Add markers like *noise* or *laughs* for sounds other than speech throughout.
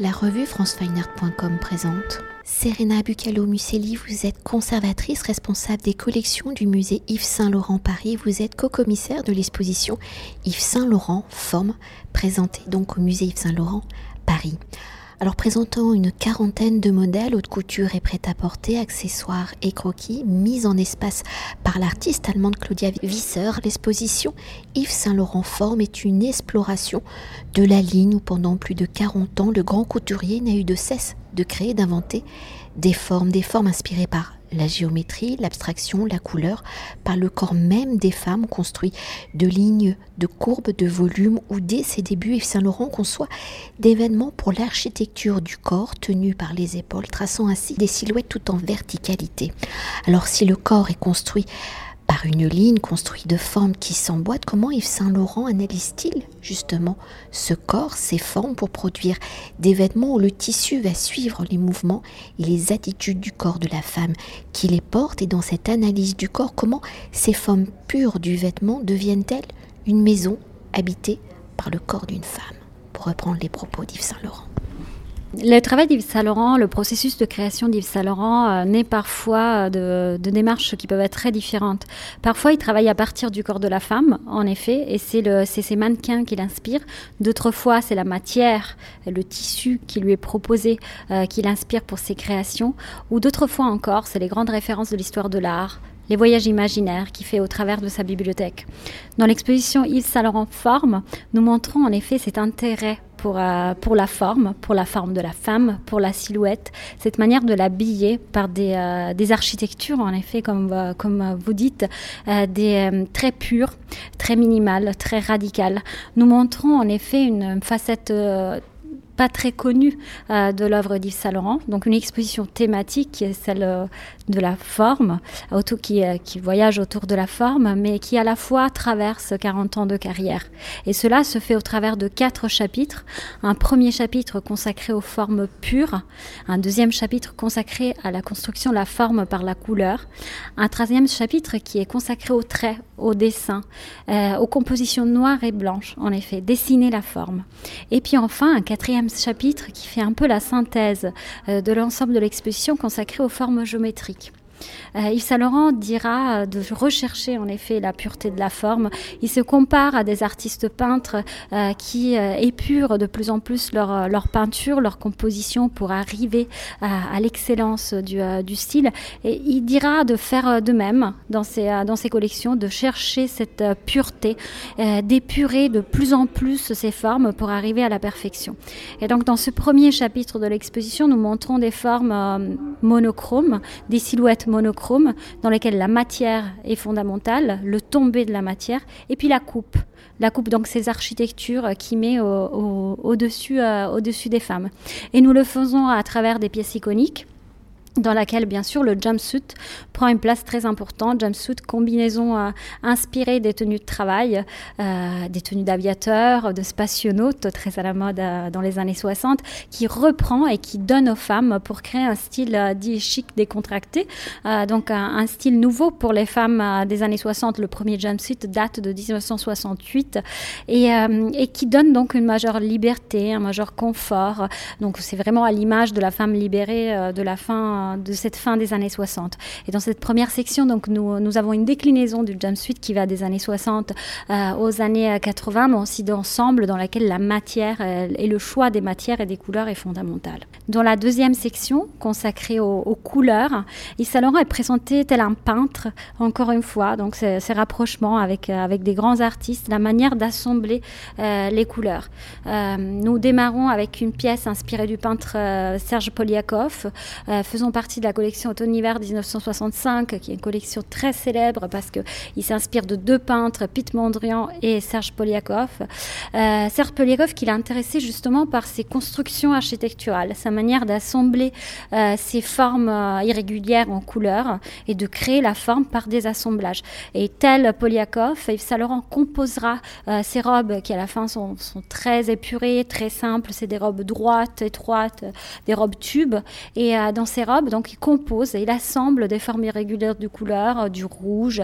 La revue francefineart.com présente Serena Bucalo-Muselli, vous êtes conservatrice responsable des collections du musée Yves Saint-Laurent Paris. Vous êtes co-commissaire de l'exposition Yves Saint-Laurent Forme, présentée donc au musée Yves Saint-Laurent Paris. Alors présentant une quarantaine de modèles haute couture et prêt-à-porter, accessoires et croquis mis en espace par l'artiste allemande Claudia Visser, l'exposition Yves Saint-Laurent Forme est une exploration de la ligne où pendant plus de 40 ans le grand couturier n'a eu de cesse de créer, d'inventer des formes, des formes inspirées par la géométrie, l'abstraction, la couleur, par le corps même des femmes construit de lignes, de courbes, de volumes, où dès ses débuts Yves Saint-Laurent conçoit d'événements pour l'architecture du corps tenu par les épaules, traçant ainsi des silhouettes tout en verticalité. Alors si le corps est construit par une ligne construite de formes qui s'emboîtent, comment Yves Saint-Laurent analyse-t-il justement ce corps, ces formes pour produire des vêtements où le tissu va suivre les mouvements et les attitudes du corps de la femme qui les porte? Et dans cette analyse du corps, comment ces formes pures du vêtement deviennent-elles une maison habitée par le corps d'une femme? Pour reprendre les propos d'Yves Saint-Laurent. Le travail d'Yves Saint Laurent, le processus de création d'Yves Saint Laurent euh, naît parfois de, démarches qui peuvent être très différentes. Parfois, il travaille à partir du corps de la femme, en effet, et c'est ces mannequins qui l'inspirent. D'autres fois, c'est la matière, le tissu qui lui est proposé, euh, qui l'inspire pour ses créations. Ou d'autres fois encore, c'est les grandes références de l'histoire de l'art, les voyages imaginaires qu'il fait au travers de sa bibliothèque. Dans l'exposition Yves Saint Laurent Forme, nous montrons en effet cet intérêt pour, euh, pour la forme, pour la forme de la femme, pour la silhouette, cette manière de l'habiller par des, euh, architectures, en effet, comme, euh, comme vous dites, des, très pures, très minimales, très radicales. Nous montrons en effet une facette pas très connue de l'œuvre d'Yves Saint Laurent. Donc une exposition thématique qui est celle de la forme, autour, qui, euh, qui voyage autour de la forme, mais qui à la fois traverse 40 ans de carrière. Et cela se fait au travers de quatre chapitres. Un premier chapitre consacré aux formes pures, un deuxième chapitre consacré à la construction de la forme par la couleur, un troisième chapitre qui est consacré aux traits, au dessin, aux compositions noires et blanches, en effet, dessiner la forme. Et puis enfin un quatrième chapitre qui fait un peu la synthèse euh, de l'ensemble de l'exposition consacrée aux formes géométriques. Euh, Yves Saint Laurent dira de rechercher en effet la pureté de la forme. Il se compare à des artistes peintres euh, qui euh, épurent de plus en plus leur, leur peinture, leur composition pour arriver à, l'excellence du, du, style. Et il dira de faire de même dans ses, dans ses collections, de chercher cette pureté, d'épurer de plus en plus ses formes pour arriver à la perfection. Et donc dans ce premier chapitre de l'exposition, nous montrons des formes monochromes, des silhouettes monochrome dans lesquelles la matière est fondamentale, le tombé de la matière, et puis la coupe. La coupe, donc ces architectures qui met au-dessus au, au dessus des femmes. Et nous le faisons à travers des pièces iconiques dans laquelle bien sûr le jumpsuit prend une place très importante. Jumpsuit, combinaison euh, inspirée des tenues de travail, euh, des tenues d'aviateurs, de spationautes, très à la mode euh, dans les années 60, qui reprend et qui donne aux femmes pour créer un style dit chic décontracté, donc un, style nouveau pour les femmes des années 60. Le premier jumpsuit date de 1968 et, et qui donne donc une majeure liberté, un majeur confort. Donc c'est vraiment à l'image de la femme libérée de la fin de cette fin des années 60. Et dans cette première section, donc, nous, nous avons une déclinaison du jumpsuit qui va des années 60 euh, aux années 80, mais aussi d'ensemble dans laquelle la matière euh, et le choix des matières et des couleurs est fondamental. Dans la deuxième section, consacrée aux, couleurs, Yves Laurent est présenté tel un peintre, encore une fois, donc ces, rapprochements avec, euh, avec des grands artistes, la manière d'assembler les couleurs. nous démarrons avec une pièce inspirée du peintre Serge Poliakov, faisant partie de la collection Automne-Hiver 1965, qui est une collection très célèbre parce qu'il s'inspire de deux peintres, Pete Mondrian et Serge Poliakov. Euh, Serge Poliakov qui l'a intéressé justement par ses constructions architecturales, sa manière d'assembler euh, ces formes euh, irrégulières en couleurs et de créer la forme par des assemblages. Et tel Poliakov, Yves Saint Laurent composera ces robes qui à la fin sont, sont très épurées, très simples. C'est des robes droites, étroites, des robes tubes. Et dans ces robes, donc il compose et il assemble des formes irrégulières de couleurs, du rouge,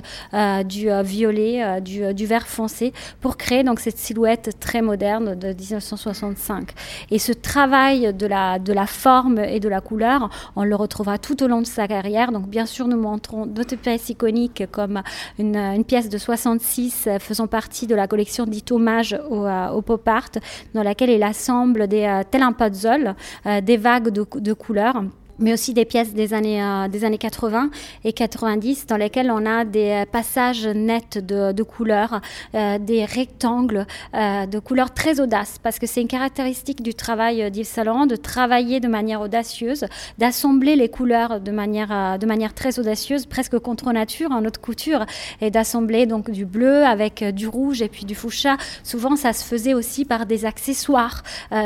du violet, du, vert foncé, pour créer donc cette silhouette très moderne de 1965. Et ce travail de la, de la forme et de la couleur, on le retrouvera tout au long de sa carrière. Donc bien sûr, nous montrons d'autres pièces iconiques comme une, pièce de 66 faisant partie de la collection dit hommage au, pop art, dans laquelle il assemble des, euh, tel un puzzle, euh, des vagues de, de couleurs mais aussi des pièces des années, euh, des années 80 et 90 dans lesquelles on a des passages nets de, de couleurs, euh, des rectangles euh, de couleurs très audaces, parce que c'est une caractéristique du travail d'Yves Saint Laurent de travailler de manière audacieuse, d'assembler les couleurs de manière, de manière très audacieuse, presque contre nature en haute couture, et d'assembler donc du bleu avec du rouge et puis du fuchsia. Souvent, ça se faisait aussi par des accessoires,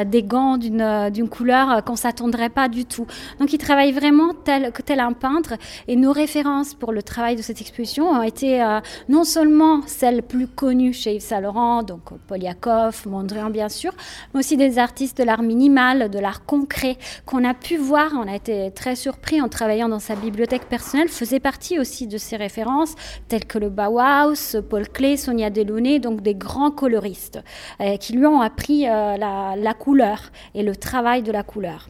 des gants d'une couleur qu'on s'attendrait pas du tout. Donc, travaille vraiment tel, tel un peintre. Et nos références pour le travail de cette exposition ont été euh, non seulement celles plus connues chez Yves Saint Laurent, donc Poliakov, Mondrian bien sûr, mais aussi des artistes de l'art minimal, de l'art concret qu'on a pu voir. On a été très surpris en travaillant dans sa bibliothèque personnelle, faisait partie aussi de ces références, telles que le Bauhaus, Paul Klee, Sonia Delaunay, donc des grands coloristes euh, qui lui ont appris euh, la, la couleur et le travail de la couleur.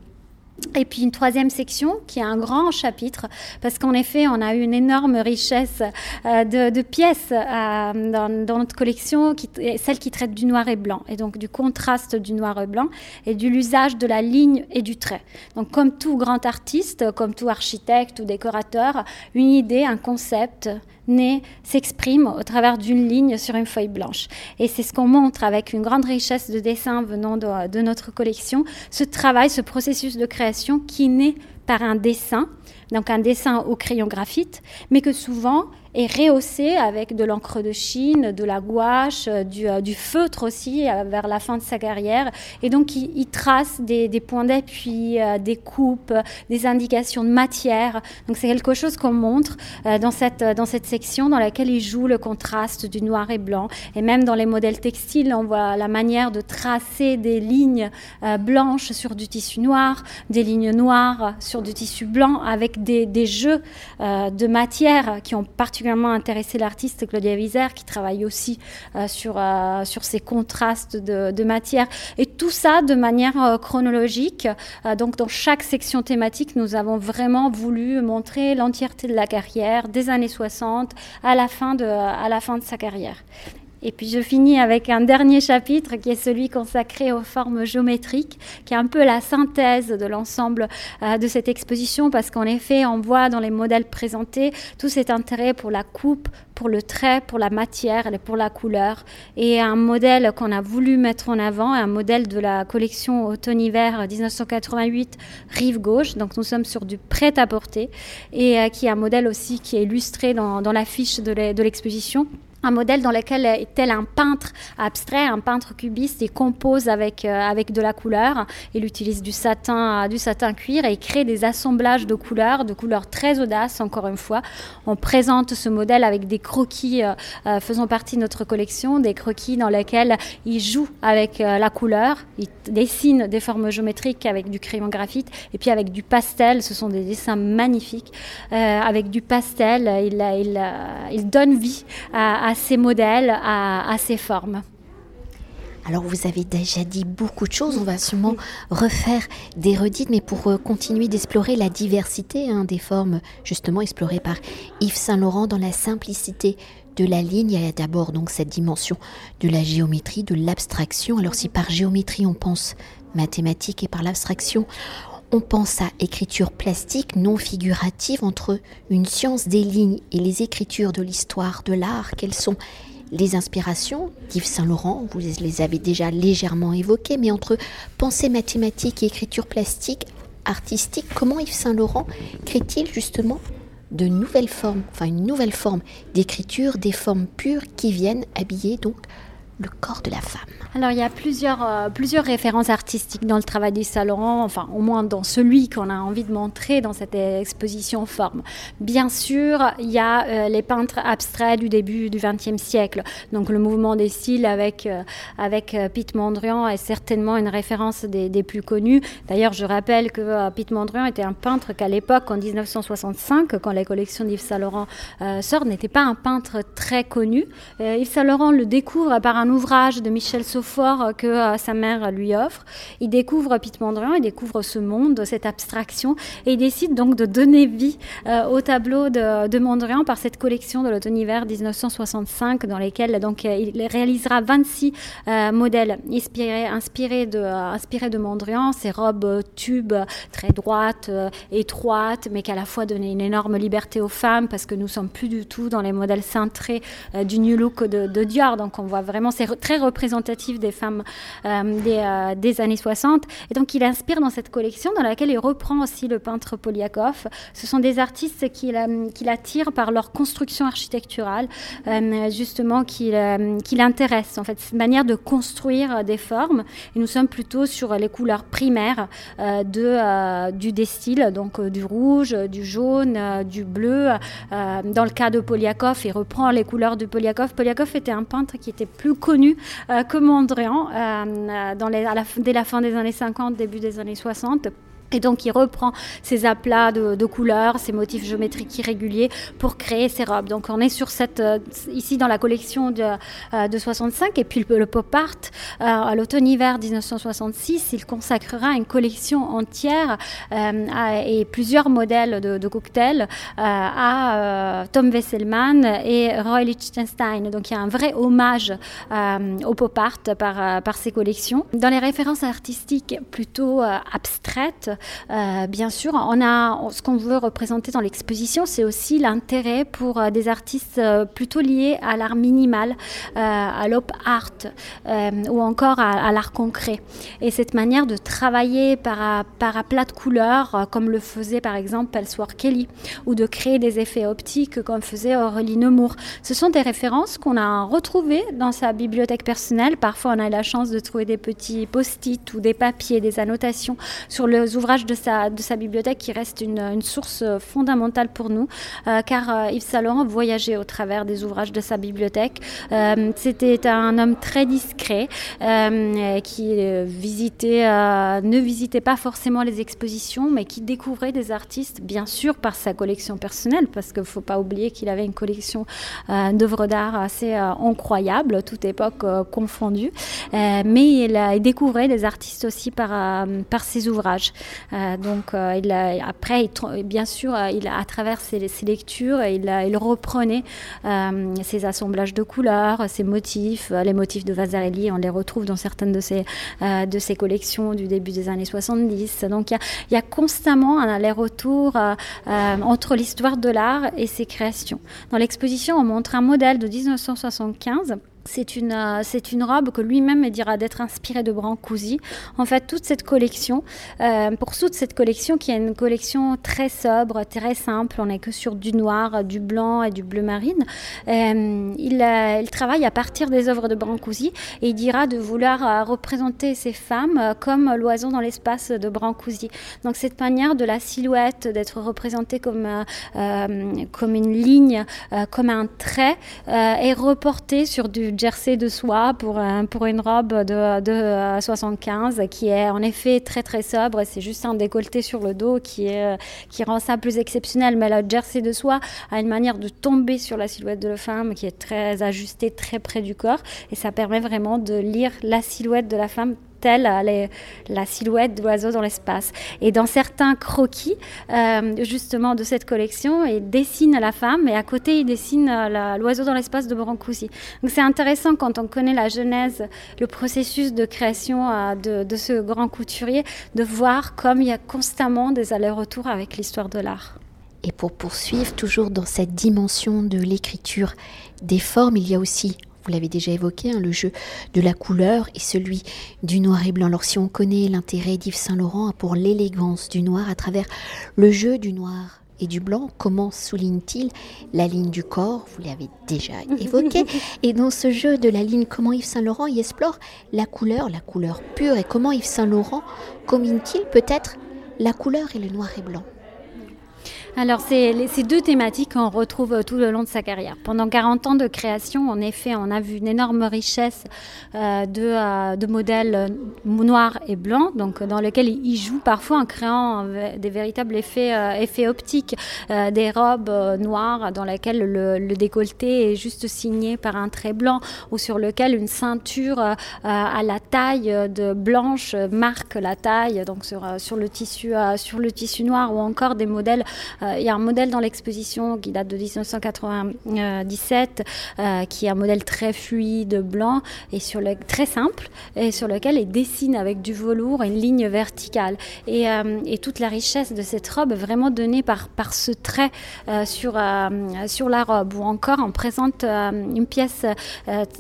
Et puis une troisième section qui est un grand chapitre, parce qu'en effet, on a eu une énorme richesse euh, de, pièces euh, dans, notre collection, celle qui traite du noir et blanc, et donc du contraste du noir et blanc, et de l'usage de la ligne et du trait. Donc comme tout grand artiste, comme tout architecte ou décorateur, une idée, un concept, naît, s'exprime au travers d'une ligne sur une feuille blanche. Et c'est ce qu'on montre avec une grande richesse de dessins venant de, de notre collection, ce travail, ce processus de création qui naît par un dessin, donc un dessin au crayon graphite, mais que souvent est rehaussé avec de l'encre de Chine, de la gouache, euh, euh, du, feutre aussi euh, vers la fin de sa carrière. Et donc il, trace des, points d'appui, des coupes, des indications de matière. Donc c'est quelque chose qu'on montre dans, cette, dans cette section dans laquelle il joue le contraste du noir et blanc. Et même dans les modèles textiles, on voit la manière de tracer des lignes blanches sur du tissu noir, des lignes noires sur du tissu blanc, avec des, jeux de matière qui ont particulièrement intéressé l'artiste Claudia Wieser, qui travaille aussi euh, sur, euh, sur ces contrastes de, de, matière. Et tout ça de manière euh, chronologique. donc, dans chaque section thématique, nous avons vraiment voulu montrer l'entièreté de la carrière, des années 60 à la fin de, à la fin de sa carrière. Et puis je finis avec un dernier chapitre qui est celui consacré aux formes géométriques, qui est un peu la synthèse de l'ensemble euh, de cette exposition, parce qu'en effet, on voit dans les modèles présentés tout cet intérêt pour la coupe, pour le trait, pour la matière pour la couleur. Et un modèle qu'on a voulu mettre en avant, un modèle de la collection automne-hiver 1988, Rive Gauche. Donc nous sommes sur du prêt-à-porter, et euh, qui est un modèle aussi qui est illustré dans l'affiche de l'exposition un modèle dans lequel, tel un peintre abstrait, un peintre cubiste, il compose avec, euh, avec de la couleur. Il utilise du satin, du satin cuir et il crée des assemblages de couleurs, de couleurs très audaces, encore une fois. On présente ce modèle avec des croquis euh, euh, faisant partie de notre collection, des croquis dans lesquels il joue avec la couleur, il dessine des formes géométriques avec du crayon graphite et puis avec du pastel. Ce sont des dessins magnifiques. avec du pastel, il, il, donne vie à ces modèles, à, ces formes. Alors vous avez déjà dit beaucoup de choses, on va sûrement refaire des redites, mais pour euh, continuer d'explorer la diversité hein, des formes justement explorées par Yves Saint-Laurent dans la simplicité de la ligne, il y a d'abord donc cette dimension de la géométrie, de l'abstraction. Alors si par géométrie on pense mathématiques et par l'abstraction on pense à écriture plastique non figurative entre une science des lignes et les écritures de l'histoire de l'art. Quelles sont les inspirations? d'Yves Saint-Laurent Vous les avez déjà légèrement évoquées, mais entre pensée mathématique et écriture plastique artistique, comment Yves Saint-Laurent crée-t-il justement de nouvelles formes, enfin une nouvelle forme d'écriture, des formes pures qui viennent habiller donc le corps de la femme alors il y a plusieurs, euh, plusieurs références artistiques dans le travail d'Yves Saint Laurent, enfin au moins dans celui qu'on a envie de montrer dans cette exposition forme. Bien sûr, il y a euh, les peintres abstraits du début du XXe siècle, donc le mouvement des styles avec, euh, avec Piet Mondrian est certainement une référence des, plus connues. D'ailleurs, je rappelle que Piet Mondrian était un peintre qu'à l'époque, en 1965, quand la collection d'Yves Saint Laurent sort, n'était pas un peintre très connu. Yves Saint Laurent le découvre par un ouvrage de Michel fort que euh, sa mère lui offre. Il découvre Pete Mondrian, il découvre ce monde, cette abstraction, et il décide donc de donner vie euh, au tableau de, Mondrian par cette collection de l'automne-hiver 1965, dans lesquels donc euh, il réalisera 26 modèles inspirés, inspirés, de, inspirés de Mondrian, ces robes tubes très droites, étroites, mais qui à la fois donnaient une énorme liberté aux femmes, parce que nous sommes plus du tout dans les modèles cintrés du New Look de, de Dior, donc on voit vraiment, c'est très représentatif des femmes euh, euh, des, années 60. Et donc il inspire dans cette collection dans laquelle il reprend aussi le peintre Poliakov. Ce sont des artistes qui, qui l'attirent par leur construction architecturale, euh, justement, qui, qui l'intéressent, en fait, cette manière de construire des formes. Et nous sommes plutôt sur les couleurs primaires de, du destil, donc du rouge, du jaune, du bleu. dans le cas de Poliakov, il reprend les couleurs de Poliakov. Poliakov était un peintre qui était plus connu que Mondrian euh, dans les, dès la fin des années 50, début des années 60. Et donc, il reprend ces aplats de, couleurs, ces motifs géométriques irréguliers pour créer ces robes. Donc, on est sur cette, euh, ici dans la collection de, euh, de 65. Et puis, le, pop art, euh, à l'automne-hiver 1966, il consacrera une collection entière et plusieurs modèles de, cocktails à Tom Wesselmann et Roy Lichtenstein. Donc, il y a un vrai hommage au pop art par, par ces collections. Dans les références artistiques plutôt abstraites, bien sûr, on a ce qu'on veut représenter dans l'exposition, c'est aussi l'intérêt pour euh, des artistes euh, plutôt liés à l'art minimal, à l'op art ou encore à, l'art concret. Et cette manière de travailler par, par plat de couleurs, comme le faisait par exemple Elsewhere Kelly, ou de créer des effets optiques comme faisait Aurélie Nemours. Ce sont des références qu'on a retrouvées dans sa bibliothèque personnelle. Parfois, on a eu la chance de trouver des petits post-it ou des papiers, des annotations sur les ouvrages de sa, de sa bibliothèque qui reste une, une source fondamentale pour nous, euh, car euh, Yves Saint Laurent voyageait au travers des ouvrages de sa bibliothèque. Euh, c'était un homme très discret qui visitait, ne visitait pas forcément les expositions, mais qui découvrait des artistes, bien sûr par sa collection personnelle, parce qu'il ne faut pas oublier qu'il avait une collection d'œuvres d'art assez incroyable, toute époque confondue, mais il, il, découvrait des artistes aussi par, par ses ouvrages. Euh, donc euh, il après, bien sûr, euh, il, à travers ses, lectures, il, il reprenait ses assemblages de couleurs, ses motifs, les motifs de Vasarely, on les retrouve dans certaines de ses, de ses collections du début des années 70. Donc il y, a, constamment un aller-retour entre l'histoire de l'art et ses créations. Dans l'exposition, on montre un modèle de 1975 c'est une, euh, c'est une robe que lui-même dira d'être inspirée de Brancusi. En fait, toute cette collection, euh, pour toute cette collection qui est une collection très sobre, très simple, on n'est que sur du noir, du blanc et du bleu marine, euh, il, il, travaille à partir des œuvres de Brancusi et il dira de vouloir représenter ces femmes comme l'oiseau dans l'espace de Brancusi. Donc cette manière de la silhouette d'être représentée comme, comme une ligne, comme un trait, est reportée sur du jersey de soie pour, pour une robe de, de 75 qui est en effet très très sobre. C'est juste un décolleté sur le dos qui, est, qui rend ça plus exceptionnel. Mais le jersey de soie a une manière de tomber sur la silhouette de la femme qui est très ajustée, très près du corps. Et ça permet vraiment de lire la silhouette de la femme telle la silhouette d'oiseau dans l'espace. Et dans certains croquis, euh, justement, de cette collection, il dessine la femme et à côté, il dessine euh, l'oiseau dans l'espace de Brancusi. Donc c'est intéressant quand on connaît la genèse, le processus de création euh, de, de, ce grand couturier, de voir comme il y a constamment des allers-retours avec l'histoire de l'art. Et pour poursuivre toujours dans cette dimension de l'écriture des formes, il y a aussi vous l'avez déjà évoqué, hein, le jeu de la couleur et celui du noir et blanc. Alors si on connaît l'intérêt d'Yves Saint Laurent pour l'élégance du noir à travers le jeu du noir et du blanc. Comment souligne-t-il la ligne du corps? Vous l'avez déjà *laughs* évoqué. et dans ce jeu de la ligne, comment Yves Saint Laurent y explore la couleur, la couleur pure, et comment Yves Saint Laurent combine-t-il peut-être la couleur et le noir et blanc? Alors, c'est ces deux thématiques qu'on retrouve euh, tout le long de sa carrière. Pendant 40 ans de création, en effet, on a vu une énorme richesse euh, de, euh, de, modèles noirs et blancs, donc dans lesquels il joue parfois en créant des véritables effets, effets optiques, des robes noires dans lesquelles le, décolleté est juste signé par un trait blanc ou sur lequel une ceinture à la taille de blanche marque la taille, donc sur, sur, le, tissu, sur le tissu noir ou encore des modèles il y a un modèle dans l'exposition qui date de 1997, euh, qui est un modèle très fluide, blanc, et sur le, très simple, et sur lequel il dessine avec du velours une ligne verticale. Et, euh, et toute la richesse de cette robe est vraiment donnée par, par ce trait sur, sur la robe. Ou encore, on présente une pièce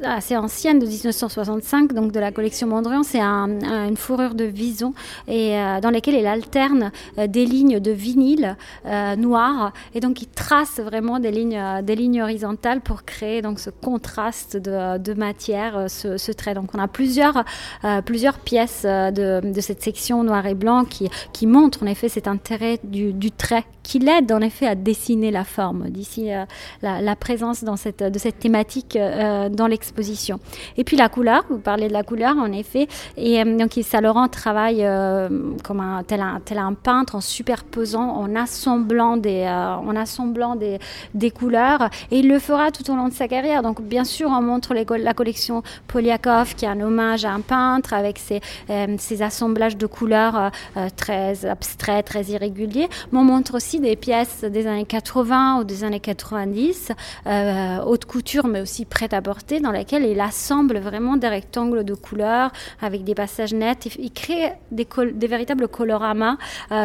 assez ancienne de 1965, donc de la collection Mondrian, c'est une fourrure de vison, et dans laquelle il alterne des lignes de vinyle noir et donc il trace vraiment des lignes, euh, des lignes horizontales pour créer donc ce contraste de, de matière, euh, ce, trait. Donc on a plusieurs, euh, plusieurs pièces de, de, cette section noir et blanc qui, qui montrent en effet cet intérêt du, du trait qui l'aide en effet à dessiner la forme, d'ici la, présence dans cette, de cette thématique dans l'exposition. Et puis la couleur, vous parlez de la couleur en effet, et donc Saint Laurent travaille comme tel, un tel un peintre en superposant, en assemblant des, euh, assemblant des, couleurs. Et il le fera tout au long de sa carrière. Donc, bien sûr, on montre la collection Polyakov, qui est un hommage à un peintre avec ses, euh, assemblages de couleurs euh, très abstraits, très irréguliers. Mais on montre aussi des pièces des années 80 ou des années 90, haute couture, mais aussi prêtes à porter, dans lesquelles il assemble vraiment des rectangles de couleurs avec des passages nets. Il, crée des, des véritables coloramas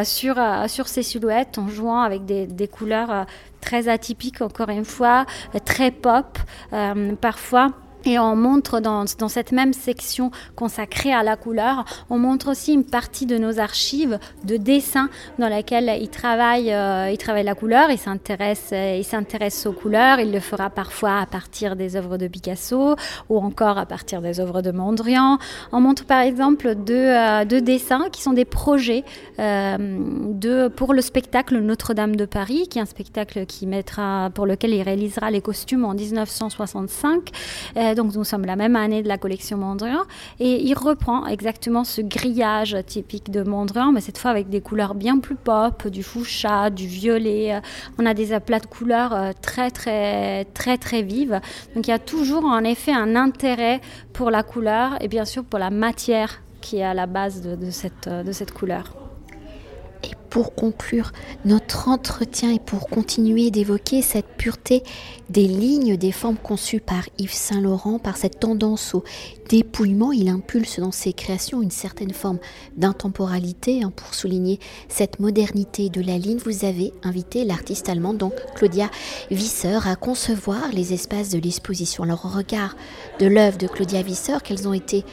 sur, sur ces silhouettes en jouant avec des, couleurs euh, très atypiques, encore une fois, euh, très pop, euh, parfois. Et on montre dans, cette même section consacrée à la couleur, on montre aussi une partie de nos archives de dessins dans laquelle il travaille, euh, il travaille la couleur, il s'intéresse, euh, il s'intéresse aux couleurs, il le fera parfois à partir des œuvres de Picasso ou encore à partir des œuvres de Mondrian. On montre par exemple deux, euh, dessins qui sont des projets pour le spectacle Notre-Dame de Paris, qui est un spectacle qui mettra, pour lequel il réalisera les costumes en 1965 donc nous sommes la même année de la collection Mondrian, et il reprend exactement ce grillage typique de Mondrian, mais cette fois avec des couleurs bien plus pop, du fuchsia, du violet. On a des aplats de couleurs euh, très très très très vives. Donc il y a toujours en effet un intérêt pour la couleur et bien sûr pour la matière qui est à la base de, cette, de cette couleur pour conclure notre entretien et pour continuer d'évoquer cette pureté des lignes, des formes conçues par Yves Saint Laurent, par cette tendance au dépouillement, il impulse dans ses créations une certaine forme d'intemporalité. Hein, pour souligner cette modernité de la ligne, vous avez invité l'artiste allemande, donc Claudia Visser, à concevoir les espaces de l'exposition. Alors au regard de l'œuvre de Claudia Visser, quelles ont été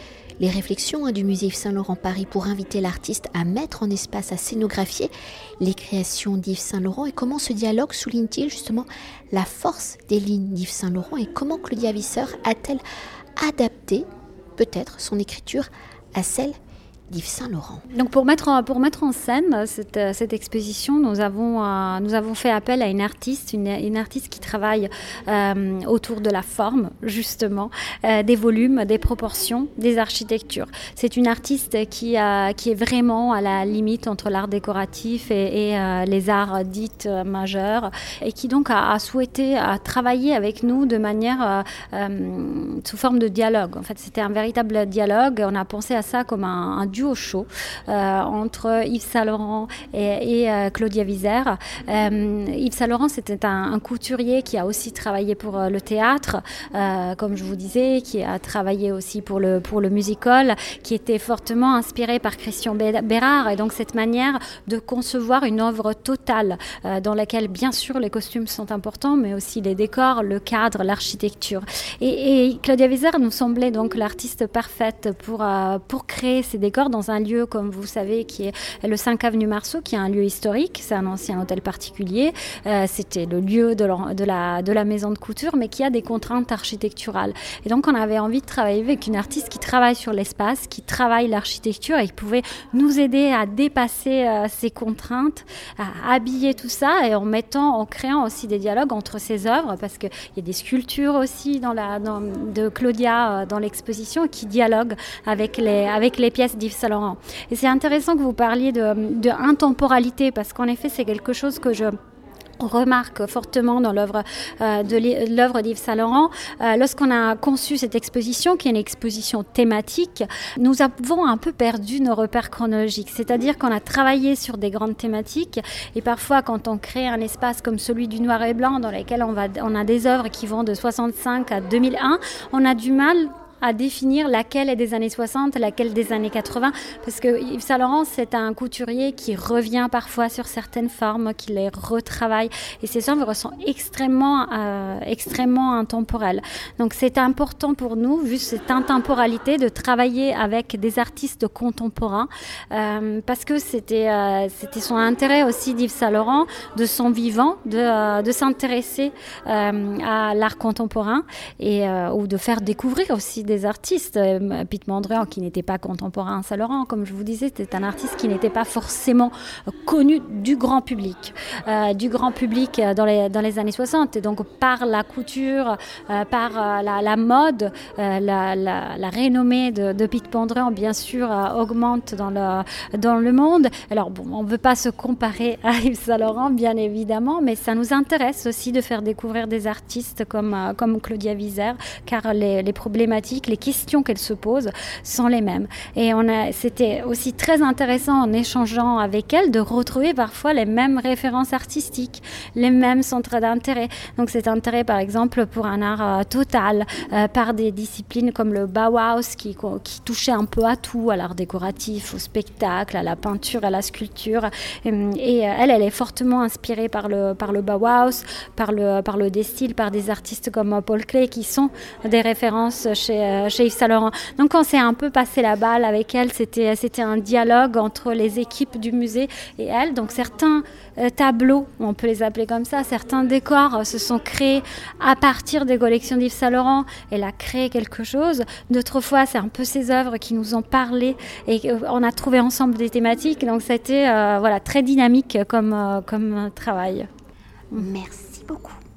les réflexions hein, du musée Yves Saint-Laurent Paris pour inviter l'artiste à mettre en espace, à scénographier les créations d'Yves Saint-Laurent et comment ce dialogue souligne-t-il justement la force des lignes d'Yves Saint-Laurent et comment Claudia Visser a-t-elle adapté peut-être son écriture à celle Saint-Laurent. Donc pour mettre en, pour mettre en scène cette, cette exposition, nous avons, euh, nous avons fait appel à une artiste, une, artiste qui travaille euh, autour de la forme, justement, euh, des volumes, des proportions, des architectures. C'est une artiste qui, a, qui est vraiment à la limite entre l'art décoratif et, les arts dites majeurs et qui donc a, a, souhaité à travailler avec nous de manière sous forme de dialogue. En fait, c'était un véritable dialogue. On a pensé à ça comme un, un duo au chaud euh, entre Yves Saint Laurent et, euh, Claudia Vizer. Euh, Yves Saint Laurent, c'était un, couturier qui a aussi travaillé pour le théâtre, comme je vous disais, qui a travaillé aussi pour le, pour le musical, qui était fortement inspiré par Christian Bérard. Et donc cette manière de concevoir une œuvre totale dans laquelle, bien sûr, les costumes sont importants, mais aussi les décors, le cadre, l'architecture. Et, Claudia Vizer nous semblait donc l'artiste parfaite pour, pour créer ces décors dans un lieu, comme vous savez, qui est le 5 avenue Marceau, qui est un lieu historique. C'est un ancien hôtel particulier. Euh, c'était le lieu de, la, maison de couture, mais qui a des contraintes architecturales. Et donc, on avait envie de travailler avec une artiste qui travaille sur l'espace, qui travaille l'architecture et qui pouvait nous aider à dépasser euh, ces contraintes, à habiller tout ça et en mettant, en créant aussi des dialogues entre ces œuvres, parce qu'il y a des sculptures aussi de Claudia euh, dans l'exposition qui dialoguent avec les, avec les d'Yves Saint Laurent. Et c'est intéressant que vous parliez de, intemporalité, parce qu'en effet, c'est quelque chose que je remarque fortement dans l'œuvre euh, de l'œuvre d'Yves Saint Laurent. Euh, lorsqu'on a conçu cette exposition, qui est une exposition thématique, nous avons un peu perdu nos repères chronologiques. C'est-à-dire qu'on a travaillé sur des grandes thématiques et parfois quand on crée un espace comme celui du noir et blanc dans lequel on, va, on a des œuvres qui vont de 65 à 2001, on a du mal à définir laquelle est des années 60, laquelle des années 80, parce que Yves Saint Laurent, c'est un couturier qui revient parfois sur certaines formes, qui les retravaille, et ces œuvres sont extrêmement, euh, extrêmement intemporelles. Donc c'est important pour nous, vu cette intemporalité, de travailler avec des artistes contemporains, euh, parce que c'était euh, c'était son intérêt aussi d'Yves Saint Laurent, de son vivant, de, de s'intéresser à l'art contemporain et ou de faire découvrir aussi des artistes. Euh, Pete Mondrian, qui n'était pas contemporain à Saint-Laurent, comme je vous disais, c'était un artiste qui n'était pas forcément connu du grand public, euh, du grand public euh, dans les, dans les années 60. Et donc, par la couture, par la, mode, la, la, renommée de, de Pete Mondrian, bien sûr, augmente dans le, dans le monde. Alors, bon, on ne veut pas se comparer à Yves Saint-Laurent, bien évidemment, mais ça nous intéresse aussi de faire découvrir des artistes comme, comme Claudia Wieser, car les problématiques les questions qu'elle se pose sont les mêmes. Et on a, c'était aussi très intéressant en échangeant avec elle de retrouver parfois les mêmes références artistiques, les mêmes centres d'intérêt. Donc cet intérêt, par exemple, pour un art euh, total, euh, par des disciplines comme le Bauhaus qui, qui touchait un peu à tout, à l'art décoratif, au spectacle, à la peinture, à la sculpture. Et, euh, elle, elle est fortement inspirée par le, par le Bauhaus, par le, par le par des artistes comme Paul Klee qui sont des références chez, euh, chez Yves Saint Laurent. Donc on s'est un peu passé la balle avec elle, c'était, c'était un dialogue entre les équipes du musée et elle. Donc certains euh, tableaux, on peut les appeler comme ça, certains décors euh, se sont créés à partir des collections d'Yves Saint Laurent. Elle a créé quelque chose. D'autres fois, c'est un peu ses œuvres qui nous ont parlé et on a trouvé ensemble des thématiques. Donc c'était voilà, très dynamique comme, comme travail. Merci beaucoup.